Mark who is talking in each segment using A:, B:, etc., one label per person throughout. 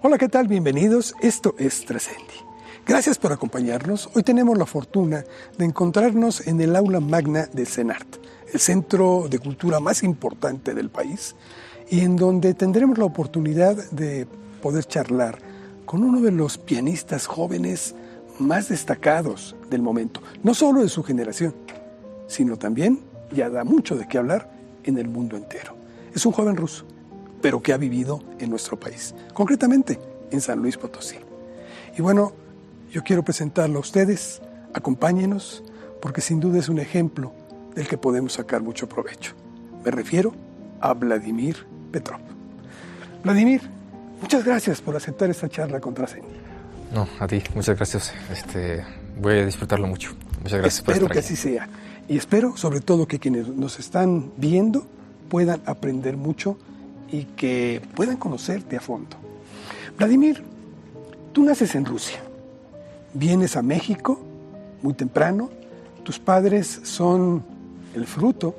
A: Hola, ¿qué tal? Bienvenidos. Esto es Trascendi. Gracias por acompañarnos. Hoy tenemos la fortuna de encontrarnos en el aula magna del CENART, el centro de cultura más importante del país, y en donde tendremos la oportunidad de poder charlar con uno de los pianistas jóvenes más destacados del momento, no solo de su generación, sino también, ya da mucho de qué hablar, en el mundo entero. Es un joven ruso, pero que ha vivido en nuestro país, concretamente en San Luis Potosí. Y bueno, yo quiero presentarlo a ustedes, acompáñenos, porque sin duda es un ejemplo del que podemos sacar mucho provecho. Me refiero a Vladimir Petrov. Vladimir, muchas gracias por aceptar esta charla con Trascendi.
B: No, a ti, muchas gracias. Este, voy a disfrutarlo mucho. Muchas gracias
A: espero
B: por
A: que
B: estar
A: así sea. Y espero, sobre todo, que quienes nos están viendo puedan aprender mucho y que puedan conocerte a fondo. Vladimir, tú naces en Rusia, vienes a México muy temprano, tus padres son el fruto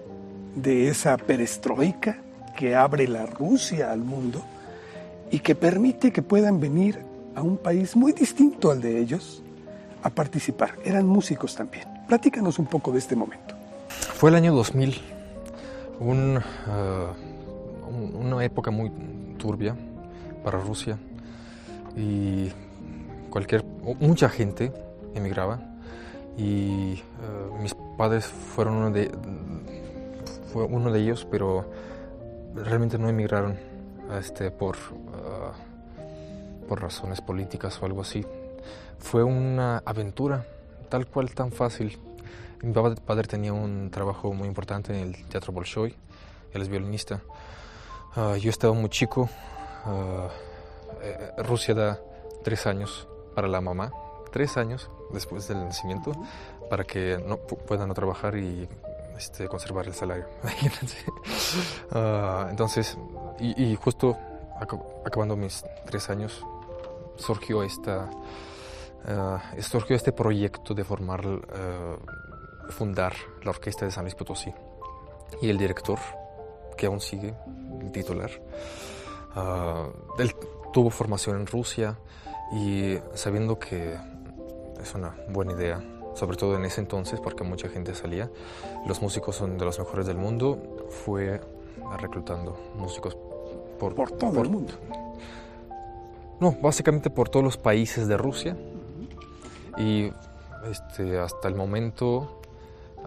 A: de esa perestroika que abre la Rusia al mundo y que permite que puedan venir a un país muy distinto al de ellos a participar. Eran músicos también. Platícanos un poco de este momento.
B: Fue el año 2000, un, uh, un- una época muy turbia para Rusia y cualquier, mucha gente emigraba y uh, mis padres fueron uno de, fue uno de ellos, pero realmente no emigraron este, por, uh, por razones políticas o algo así. Fue una aventura tal cual tan fácil. Mi padre tenía un trabajo muy importante en el Teatro Bolshoi, él es violinista. Ah, yo estaba muy chico, eh, Rusia da tres años para la mamá, tres años después del nacimiento, para que no pu- pueda no trabajar y este, conservar el salario. Imagínense. Ah, entonces, y, y justo ac- acabando mis tres años, surgió esta Ah, surgió este proyecto de formar, eh, fundar la Orquesta de San Luis Potosí. Y el director, que aún sigue, el titular, ah, él tuvo formación en Rusia y sabiendo que es una buena idea, sobre todo en ese entonces, porque mucha gente salía, los músicos son de los mejores del mundo, fue reclutando músicos por,
A: Por todo el mundo.
B: no, básicamente por todos los países de Rusia. Y este, hasta el momento,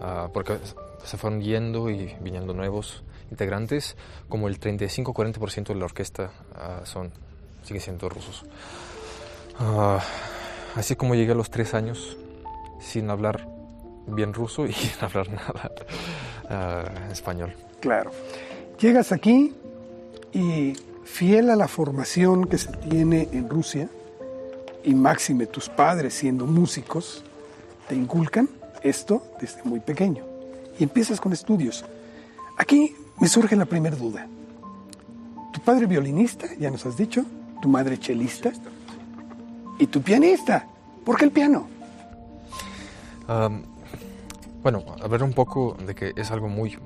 B: ah, porque se fueron yendo y viniendo nuevos integrantes, como el 35-40% de la orquesta ah, son, siguen siendo rusos. Ah, así como llegué a los tres años sin hablar bien ruso y sin hablar nada ah, español.
A: Claro. Llegas aquí y fiel a la formación que se tiene en Rusia, y máxime tus padres siendo músicos, te inculcan esto desde muy pequeño. Y empiezas con estudios. Aquí me surge la primera duda. Tu padre violinista, ya nos has dicho, tu madre chelista, y tu pianista. ¿Por qué el piano?
B: Bueno, hablar un poco de que es algo muy,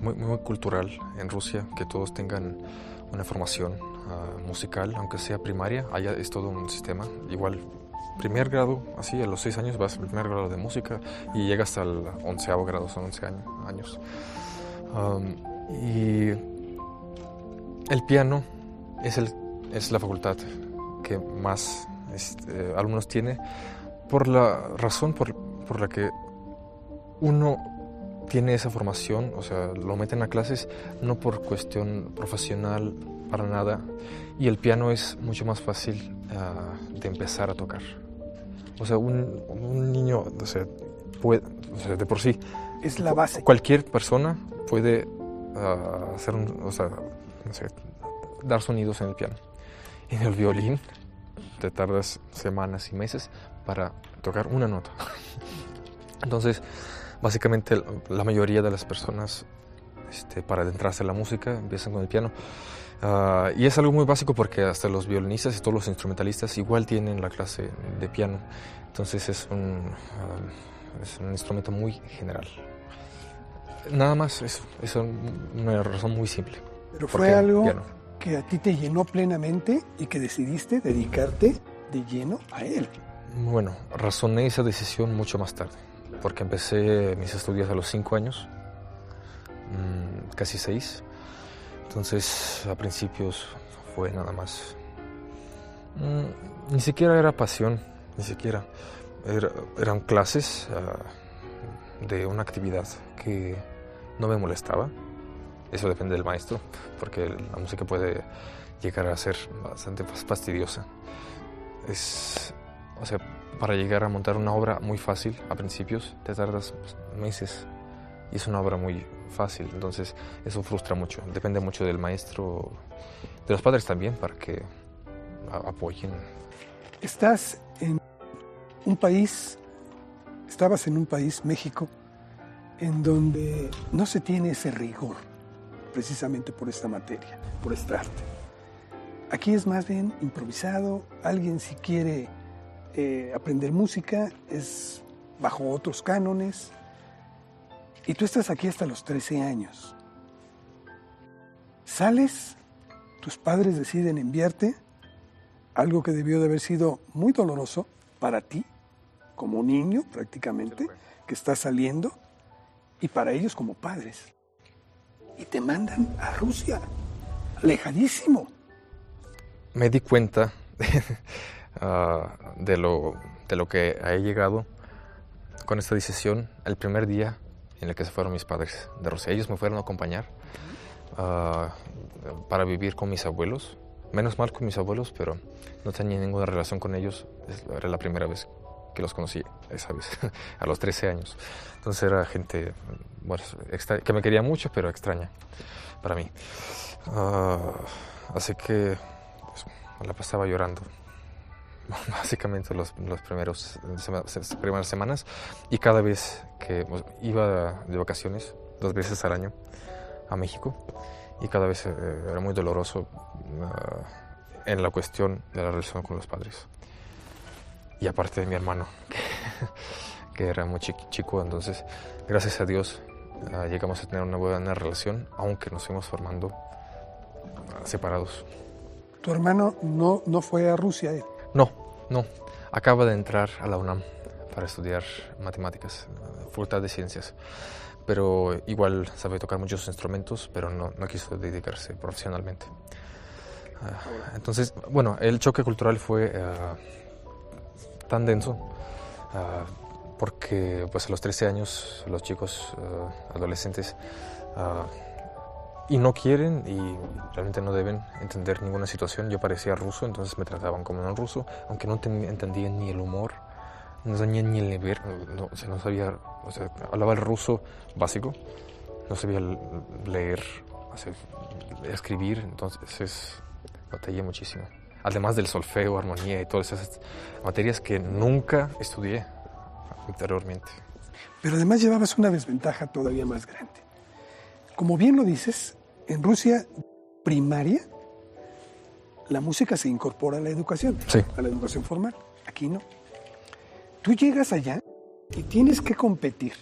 B: muy, muy cultural en Rusia, que todos tengan una formación ah, musical, aunque sea primaria, allá es todo un sistema. Igual, primer grado, así, a los seis años vas al primer grado de música y llega hasta el onceavo grado, son once años. Y el piano es, el, es la facultad que más este, alumnos tiene por la razón por, por la que uno tiene esa formación, o sea, lo meten a clases no por cuestión profesional para nada, y el piano es mucho más fácil ah, de empezar a tocar. O sea, un, un niño, o sea, puede, o sea, de por sí,
A: Es la base.
B: cualquier persona puede hacer un, o sea, no sé, dar sonidos en el piano. En el violín te tardas semanas y meses para tocar una nota. Entonces, básicamente la mayoría de las personas este, para adentrarse en la música empiezan con el piano. Ah, y es algo muy básico porque hasta los violinistas y todos los instrumentalistas igual tienen la clase de piano. Entonces es un, ah, es un instrumento muy general. Nada más, es, es un- una razón muy simple.
A: Pero
B: ¿Por
A: fue algo que a ti te llenó plenamente y que decidiste dedicarte de lleno a él.
B: Bueno, razoné esa decisión mucho más tarde, porque empecé mis estudios a los cinco años, mm, casi seis. Entonces, a principios fue nada más. Mm, ni siquiera era pasión, ni siquiera. eran clases ah, de una actividad que no me molestaba. Eso depende del maestro, porque la música puede llegar a ser bastante fastidiosa. Es, o sea, para llegar a montar una obra muy fácil a principios te tardas meses y es una obra muy fácil, entonces eso frustra mucho. Depende mucho del maestro, de los padres también, para que apoyen.
A: Estás en un país, estabas en un país, México, en donde no se tiene ese rigor, precisamente por esta materia, por esta arte. Aquí es más bien improvisado, alguien si quiere eh, aprender música es bajo otros cánones, y tú estás aquí hasta los 13 años. Sales, tus padres deciden enviarte, algo que debió de haber sido muy doloroso para ti, como niño prácticamente, que estás saliendo, y para ellos como padres. Y te mandan a Rusia, lejanísimo.
B: Me di cuenta ah, de, lo, de lo que he llegado con esta decisión el primer día en el que se fueron mis padres de Rusia. Ellos me fueron a acompañar ah, para vivir con mis abuelos. Menos mal con mis abuelos, pero no tenía ninguna relación con ellos. Era la primera vez que los conocí, esa vez, a los 13 años. Entonces era gente bueno, que me quería mucho, pero extraña para mí. Ah, así que pues, la pasaba llorando básicamente los, los primeros primeras semanas y cada vez que pues, iba de vacaciones dos veces al año a México y cada vez eh, era muy doloroso ah, en la cuestión de la relación con los padres y aparte de mi hermano que, que era muy chico entonces gracias a Dios ah, llegamos a tener una buena relación aunque nos fuimos formando ah, separados
A: tu hermano no, no fue a Rusia eh?
B: No, no. Acaba de entrar a la UNAM para estudiar matemáticas, facultad de ciencias. Pero igual sabe tocar muchos instrumentos, pero no, no quiso dedicarse profesionalmente. Ah, entonces, bueno, el choque cultural fue ah, tan denso ah, porque pues a los 13 años los chicos adolescentes y no quieren y realmente no deben entender ninguna situación. Yo parecía ruso, entonces me trataban como un ruso, aunque no entendían ni el humor, no sabían ni el nivel, no, o sea, no sabía, o sea, hablaba el ruso básico, no sabía leer, escribir, entonces batallé muchísimo. Además del solfeo, armonía y todas esas materias que nunca estudié anteriormente.
A: Pero además llevabas una desventaja todavía más grande como bien lo dices, en Rusia primaria la música se incorpora a la educación, a la educación formal. Aquí no. Tú llegas allá y tienes que competir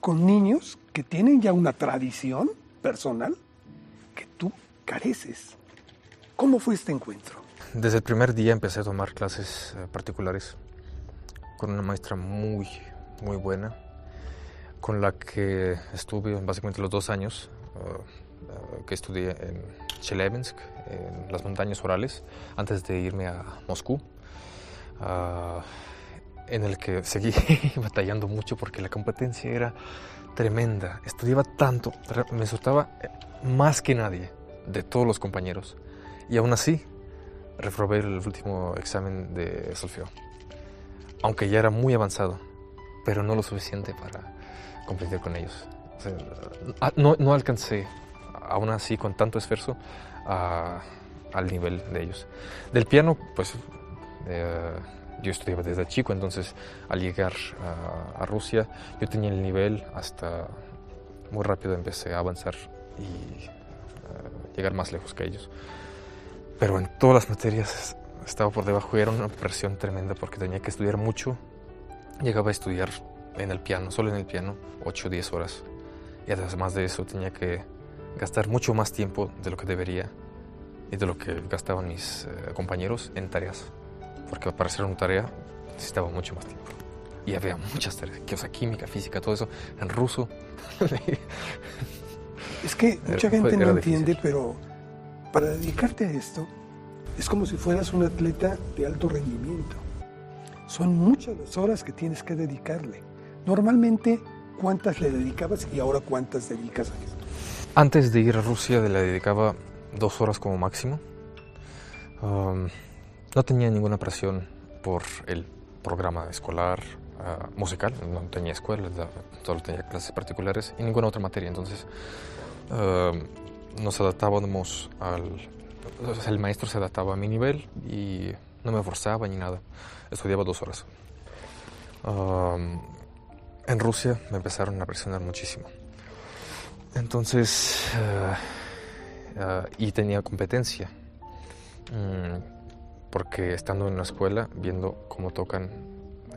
A: con niños que tienen ya una tradición personal que tú careces. ¿Cómo fue este encuentro?
B: Desde el primer día empecé a tomar clases eh, particulares con una maestra muy, muy buena con la que estuve básicamente los dos años uh, uh, que estudié en Chelyabinsk, en las montañas orales, antes de irme a Moscú, uh, en el que seguí batallando mucho porque la competencia era tremenda. Estudiaba tanto, me asustaba más que nadie de todos los compañeros. Y aún así, reprobé el último examen de solfeo. Aunque ya era muy avanzado, pero no lo suficiente para competir con ellos. Ah, no, alcancé, aún así, con tanto esfuerzo, al nivel de ellos. Del piano, pues eh, yo estudiaba desde chico, entonces al llegar a, Rusia yo tenía el nivel hasta muy rápido empecé a avanzar y eh, llegar más lejos que ellos. Pero en todas las materias estaba por debajo y era una presión tremenda porque tenía que estudiar mucho. Llegaba a estudiar en el piano, solo en el piano, 8 o 10 horas. Y además de eso tenía que gastar mucho más tiempo de lo que debería y de lo que gastaban mis eh, compañeros en tareas. Porque para hacer una tarea necesitaba mucho más tiempo. Y había muchas tareas, que, o sea, química, física, todo eso, en ruso.
A: es que mucha gente no entiende, pero para dedicarte a esto es como si fueras un atleta de alto rendimiento. Son muchas las horas que tienes que dedicarle. Normalmente, ¿cuántas le dedicabas y ahora cuántas dedicas a esto?
B: Antes de ir a Rusia le dedicaba dos horas como máximo. no tenía ninguna presión por el programa escolar ah, musical, no tenía escuela, solo tenía clases particulares y ninguna otra materia. Entonces nos adaptábamos al... el maestro se adaptaba a mi nivel y no me forzaba ni nada. Estudiaba dos horas. en Rusia me empezaron a presionar muchísimo. Entonces, ah, ah, y tenía competencia, mm, porque estando en la escuela, viendo cómo tocan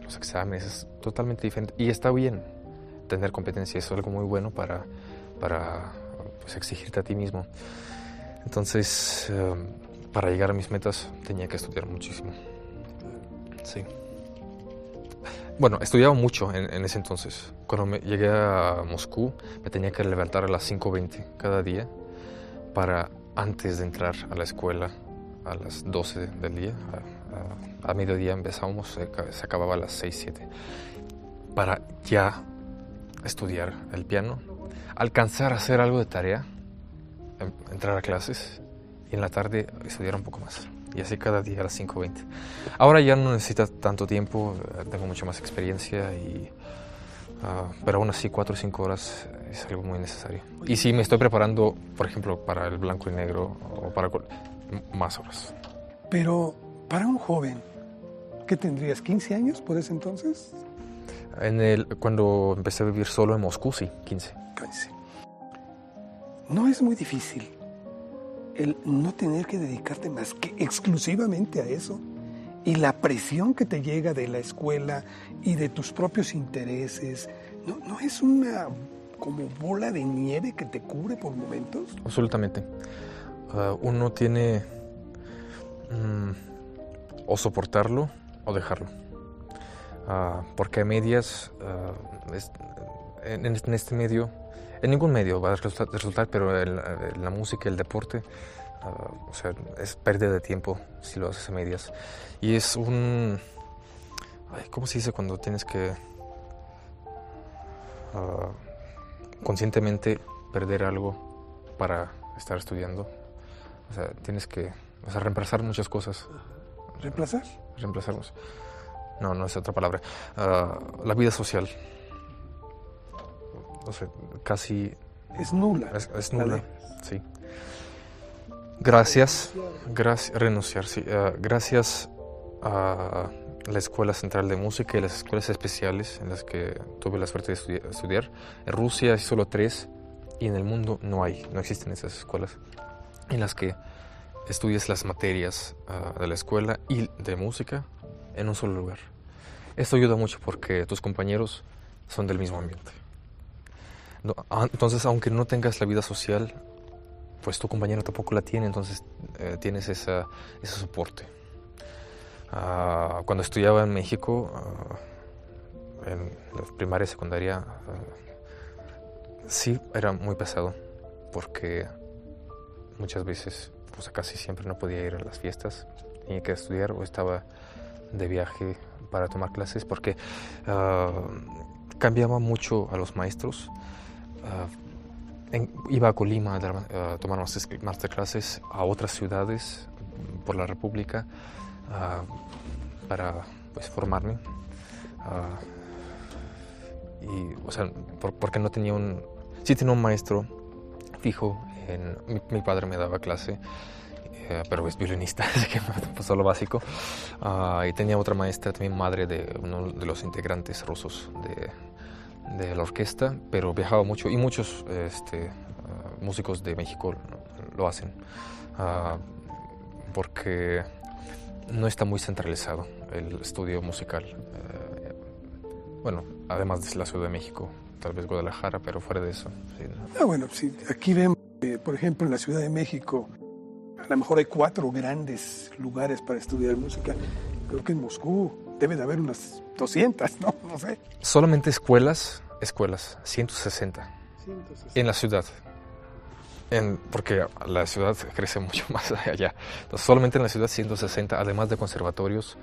B: los exámenes, es totalmente diferente. Y está bien tener competencia, es algo muy bueno para, para pues, exigirte a ti mismo. Entonces, ah, para llegar a mis metas tenía que estudiar muchísimo. Sí. Bueno, estudiaba mucho en, ese entonces. Cuando llegué a Moscú, me tenía que levantar a las 5.20 cada día para antes de entrar a la escuela a las 12 del día. A, mediodía empezábamos, se, se, acababa a las 6, 7. Para ya estudiar el piano, alcanzar a hacer algo de tarea, em, entrar a clases y en la tarde estudiar un poco más y así cada día a las 5.20. Ahora ya no necesita tanto tiempo, eh, tengo mucha más experiencia, y, ah, pero aún así 4 o 5 horas es algo muy necesario. Y sí, me estoy preparando, por ejemplo, para el blanco y negro o para más horas.
A: Pero para un joven, ¿qué tendrías? ¿15 años por ese entonces?
B: En el, cuando empecé a vivir solo en Moscú, sí, 15. 15.
A: No es muy difícil el no tener que dedicarte más que exclusivamente a eso y la presión que te llega de la escuela y de tus propios intereses, ¿no, es una como bola de nieve que te cubre por momentos?
B: Absolutamente. Ah, uno tiene mm, o soportarlo o dejarlo. Ah, porque a medias, ah, en, este medio, en ningún medio va a resultar, pero en la, música y el deporte, ah, o sea, es pérdida de tiempo si lo haces a medias. Y es un... ¿Cómo se dice cuando tienes que ah, conscientemente perder algo para estar estudiando? O sea, tienes que o sea, reemplazar muchas cosas.
A: ¿Reemplazar?
B: Reemplazarlos. No, no es otra palabra. Ah, la vida social no sé, casi...
A: Es nula.
B: Es, nula, sí. Gracias, gracias, renunciar, sí. Eh, gracias a la Escuela Central de Música y las escuelas especiales en las que tuve la suerte de estudiar. En Rusia hay solo tres y en el mundo no hay, no existen esas escuelas en las que estudias las materias ah, de la escuela y de música en un solo lugar. Esto ayuda mucho porque tus compañeros son del mismo ambiente. Ah, entonces, aunque no tengas la vida social, pues tu compañero tampoco la tiene, entonces eh, tienes esa, ese soporte. Ah, cuando estudiaba en México, uh, en la primaria y secundaria, sí era muy pesado, porque muchas veces, pues casi siempre no podía ir a las fiestas, tenía que estudiar o estaba de viaje para tomar clases, porque cambiaba mucho a los maestros Ah, iba a Colima a, tomar masterclasses a otras ciudades por la República ah, para pues, formarme. Ah, y, o sea, porque no tenía un... Sí tenía un maestro fijo, en, mi, padre me daba clase, eh, pero es violinista, así que pasó lo básico. y tenía otra maestra, también madre de uno de los integrantes rusos de, de la orquesta, pero viajaba mucho y muchos este, ah, músicos de México lo hacen, ah, porque no está muy centralizado el estudio musical. Eh, bueno, además de la Ciudad de México, tal vez Guadalajara, pero fuera de eso.
A: Ah, bueno, sí, aquí vemos, por ejemplo, en la Ciudad de México, A lo mejor hay cuatro grandes lugares para estudiar música. Creo que en Moscú debe de haber unas 200, ¿no? No sé.
B: Solamente escuelas, escuelas, 160. 160. En la ciudad. En, porque la ciudad crece mucho más allá. Entonces, solamente en la ciudad 160, además de conservatorios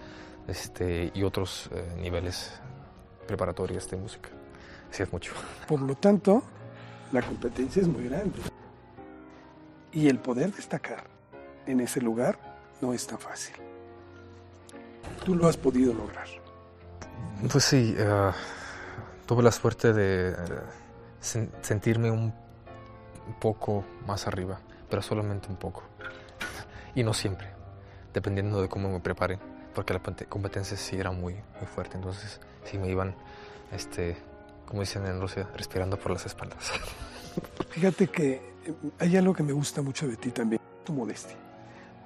B: este, y otros eh, niveles preparatorios de música. Así es mucho.
A: Por lo tanto, la competencia es muy grande. Y el poder destacar en ese lugar no es tan fácil. Tú lo has podido lograr.
B: Pues sí, uh, tuve la suerte de sen sentirme un poco más arriba, pero solamente un poco. Y no siempre, dependiendo de cómo me preparen, porque la competencia sí era muy, muy fuerte, entonces sí me iban, este, como dicen en Rusia, respirando por las espaldas.
A: Fíjate que hay algo que me gusta mucho de ti también, tu modestia,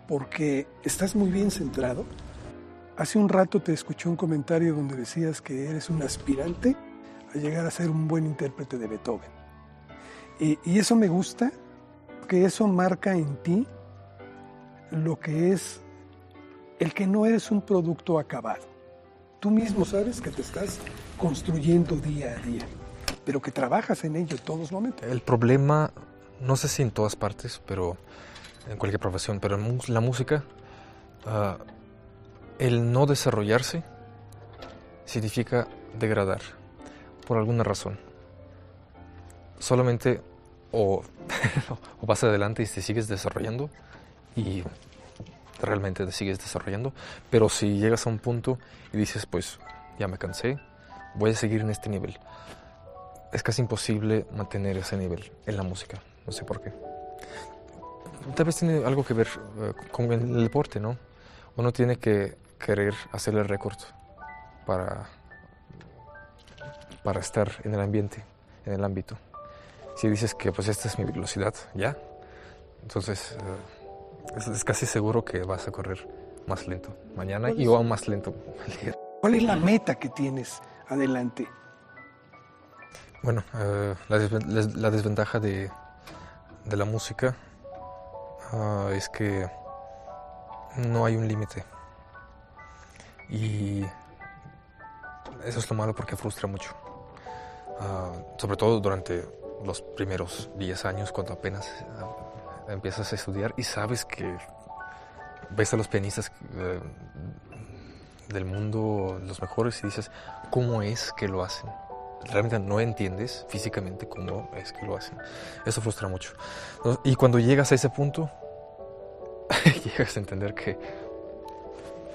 A: porque estás muy bien centrado. Hace un rato te escuché un comentario donde decías que eres un aspirante a llegar a ser un buen intérprete de Beethoven. Y, eso me gusta, porque eso marca en ti lo que es el que no eres un producto acabado. Tú mismo sabes que te estás construyendo día a día pero que trabajas en ello todos los momentos.
B: El problema, no sé si en todas partes, pero en cualquier profesión, pero en la música, uh, el no desarrollarse significa degradar, por alguna razón. Solamente o, vas adelante y te sigues desarrollando y realmente te sigues desarrollando, pero si llegas a un punto y dices, pues ya me cansé, voy a seguir en este nivel es casi imposible mantener ese nivel en la música. No sé por qué. Tal vez tiene algo que ver eh, con el deporte, ¿no? Uno tiene que querer hacer el récord para, para estar en el ambiente, en el ámbito. Si dices que pues esta es mi velocidad, ya, entonces eh, es, es, casi seguro que vas a correr más lento mañana y aún más lento.
A: ¿Cuál es la meta que tienes adelante?
B: Bueno, eh, la, la, desventaja de, de la música uh, es que no hay un límite. Y eso es lo malo porque frustra mucho. Uh, sobre todo durante los primeros 10 años cuando apenas uh, empiezas a estudiar y sabes que ves a los pianistas del mundo, los mejores, y dices, ¿cómo es que lo hacen? realmente no entiendes físicamente cómo es que lo hacen. Eso frustra mucho. Y cuando llegas a ese punto, llegas a entender que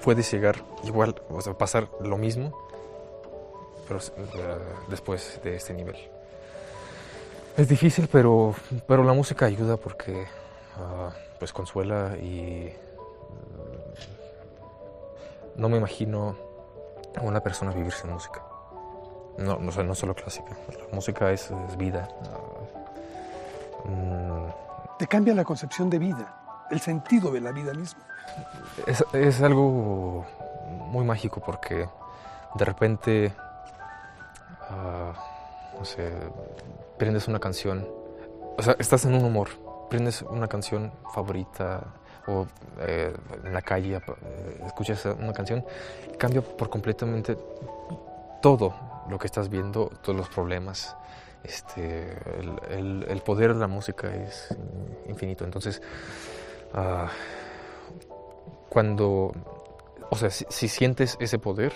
B: puedes llegar igual, o sea, pasar lo mismo, pero uh, después de este nivel. Es difícil, pero, pero la música ayuda porque uh, pues consuela y uh, no me imagino a una persona vivir sin música. No, no, no solo clásica. La música es, vida.
A: Mm. Te cambia la concepción de vida, el sentido de la vida misma.
B: Es, es algo muy mágico porque de repente, uh, no sé, prendes una canción, o sea, estás en un humor, prendes una canción favorita o eh, en la calle eh, escuchas una canción, cambia por completamente todo lo que estás viendo, todos los problemas. Este, el, el, poder de la música es infinito. Entonces, uh, cuando, o sea, si, si, sientes ese poder,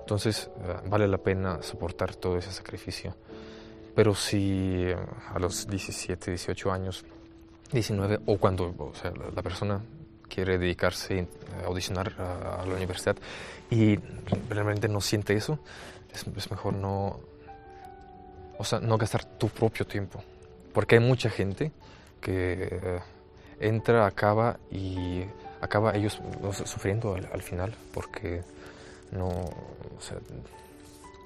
B: entonces uh, vale la pena soportar todo ese sacrificio. Pero si uh, a los 17, 18 años, 19, o cuando o sea, la, la persona quiere dedicarse a audicionar a, a, la universidad y realmente no siente eso, es, es, mejor no, o sea, no gastar tu propio tiempo. Porque hay mucha gente que eh, entra, acaba y acaba ellos sufriendo al, al final porque no, o sea,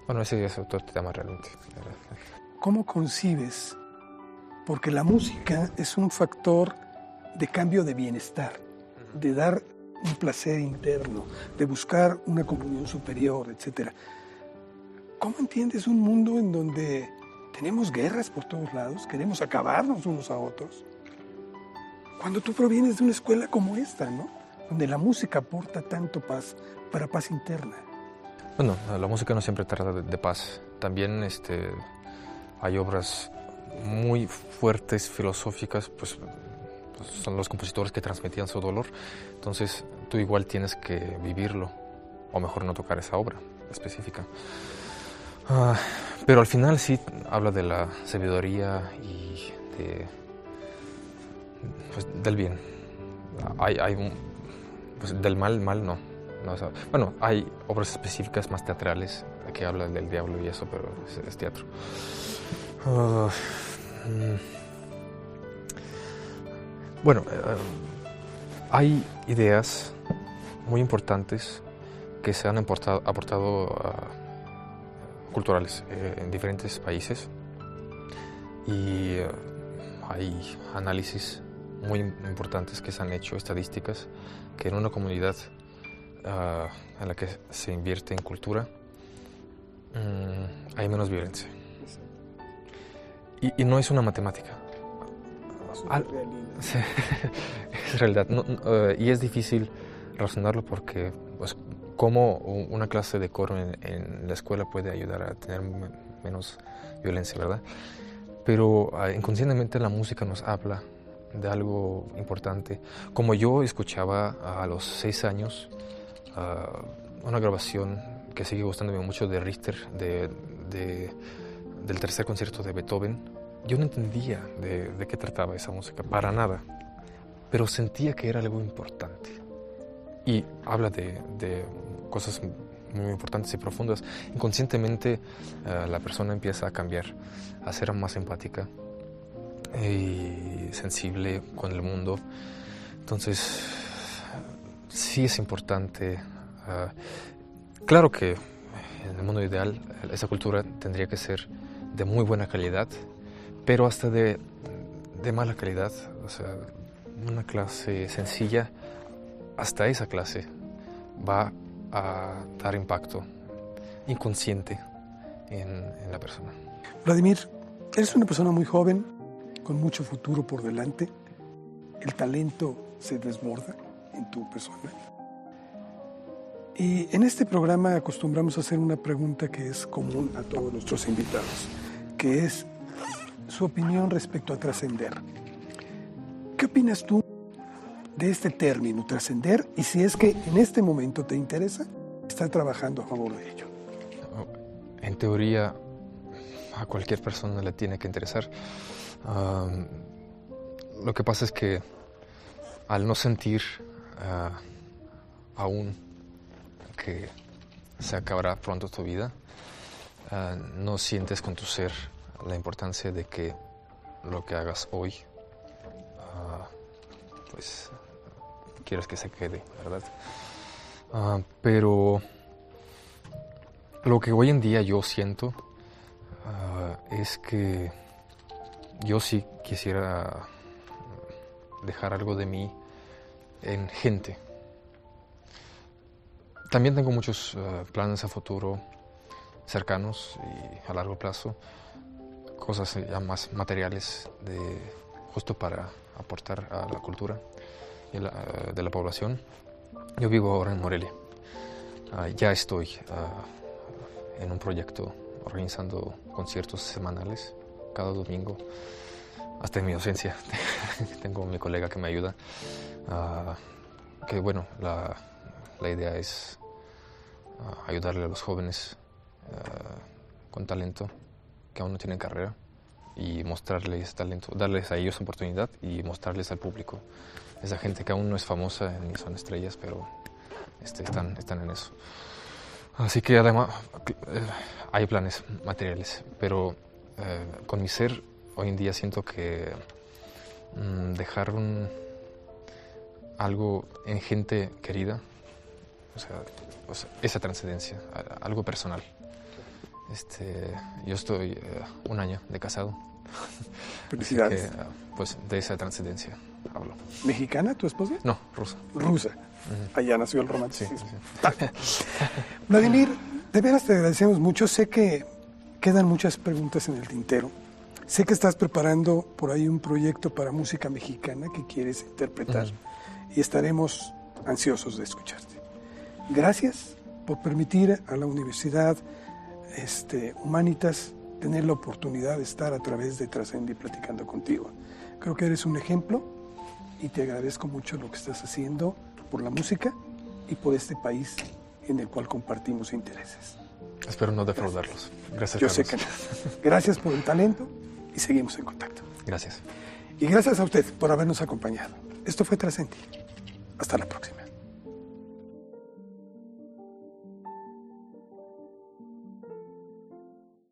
B: bueno, ese es otro tema realmente.
A: ¿Cómo concibes? Porque la música es un factor de cambio de bienestar, de dar un placer interno, de buscar una comunión superior, etcétera. ¿Cómo entiendes un mundo en donde tenemos guerras por todos lados, queremos acabarnos unos a otros? Cuando tú provienes de una escuela como esta, ¿no? Donde la música aporta tanto paz para paz interna.
B: Bueno, la música no siempre trata de, paz. También este, hay obras muy fuertes, filosóficas, pues, pues, son los compositores que transmitían su dolor. Entonces tú igual tienes que vivirlo, o mejor no tocar esa obra específica. Ah, pero al final sí habla de la sabiduría y de, pues, del bien. Hay, hay un, pues, del mal, mal no. bueno, hay obras específicas más teatrales que hablan del diablo y eso, pero es, teatro. Ah, mm. bueno, eh, hay ideas muy importantes que se han aportado, aportado culturales eh, en diferentes países y eh, hay análisis muy importantes que se han hecho, estadísticas, que en una comunidad ah, en la que se invierte en cultura mm, hay menos violencia. Y, no es una matemática. Es, realidad. Eh, y es difícil razonarlo porque pues, cómo una clase de coro en, la escuela puede ayudar a tener menos violencia, ¿verdad? Pero ah, inconscientemente la música nos habla de algo importante. Como yo escuchaba a los seis años ah, una grabación que sigue gustándome mucho de Richter, de, del tercer concierto de Beethoven, yo no entendía de, de qué trataba esa música, para nada, pero sentía que era algo importante y habla de, cosas muy importantes y profundas. Inconscientemente eh, la persona empieza a cambiar, a ser más empática y sensible con el mundo. Entonces, sí es importante. Eh, claro que en el mundo ideal esa cultura tendría que ser de muy buena calidad, pero hasta de, de mala calidad. O sea, una clase sencilla hasta esa clase va a dar impacto inconsciente en, la persona.
A: Vladimir, eres una persona muy joven, con mucho futuro por delante. El talento se desborda en tu persona. Y en este programa acostumbramos a hacer una pregunta que es común a todos nuestros invitados, que es su opinión respecto a trascender. ¿Qué opinas tú de este término, trascender, y si es que en este momento te interesa, estar trabajando a favor de ello.
B: En teoría, a cualquier persona le tiene que interesar. Lo que pasa es que al no sentir ah, aún que se acabará pronto tu vida, ah, no sientes con tu ser la importancia de que lo que hagas hoy, ah, pues quieres que se quede, ¿verdad? Pero lo que hoy en día yo siento es que yo sí quisiera dejar algo de mí en gente. También tengo muchos ah, planes a futuro cercanos y a largo plazo, cosas ya más materiales de, justo para aportar a la cultura de la población. Yo vivo ahora en Morelia. Ah, ya estoy ah, en un proyecto organizando conciertos semanales cada domingo, hasta en mi ausencia. Tengo mi colega que me ayuda. Ah, que bueno, la, la idea es ayudarle a los jóvenes con talento que aún no tienen carrera y mostrarles talento, darles a ellos oportunidad y mostrarles al público esa gente que aún no es famosa ni son estrellas, pero este, están, están en eso. Así que además eh, hay planes materiales, pero eh, con mi ser hoy en día siento que mm, dejar un, algo en gente querida, o sea, esa trascendencia, algo personal. Este, yo estoy eh, un año de casado.
A: Felicidades.
B: pues de esa trascendencia hablo.
A: ¿Mexicana tu esposa?
B: No, rusa.
A: Rusa. Allá nació el romanticismo. Vladimir, de veras te agradecemos mucho. Sé que quedan muchas preguntas en el tintero, Sé que estás preparando por ahí un proyecto para música mexicana que quieres interpretar y estaremos ansiosos de escucharte. Gracias por permitir a la Universidad este, Humanitas tener la oportunidad de estar a través de Trascendi platicando contigo. Creo que eres un ejemplo y te agradezco mucho lo que estás haciendo por la música y por este país en el cual compartimos intereses.
B: Espero no defraudarlos. Gracias.
A: Yo sé que no. Gracias por el talento y seguimos en contacto.
B: Gracias.
A: Y gracias a usted por habernos acompañado. Esto fue Trascendi. Hasta la próxima.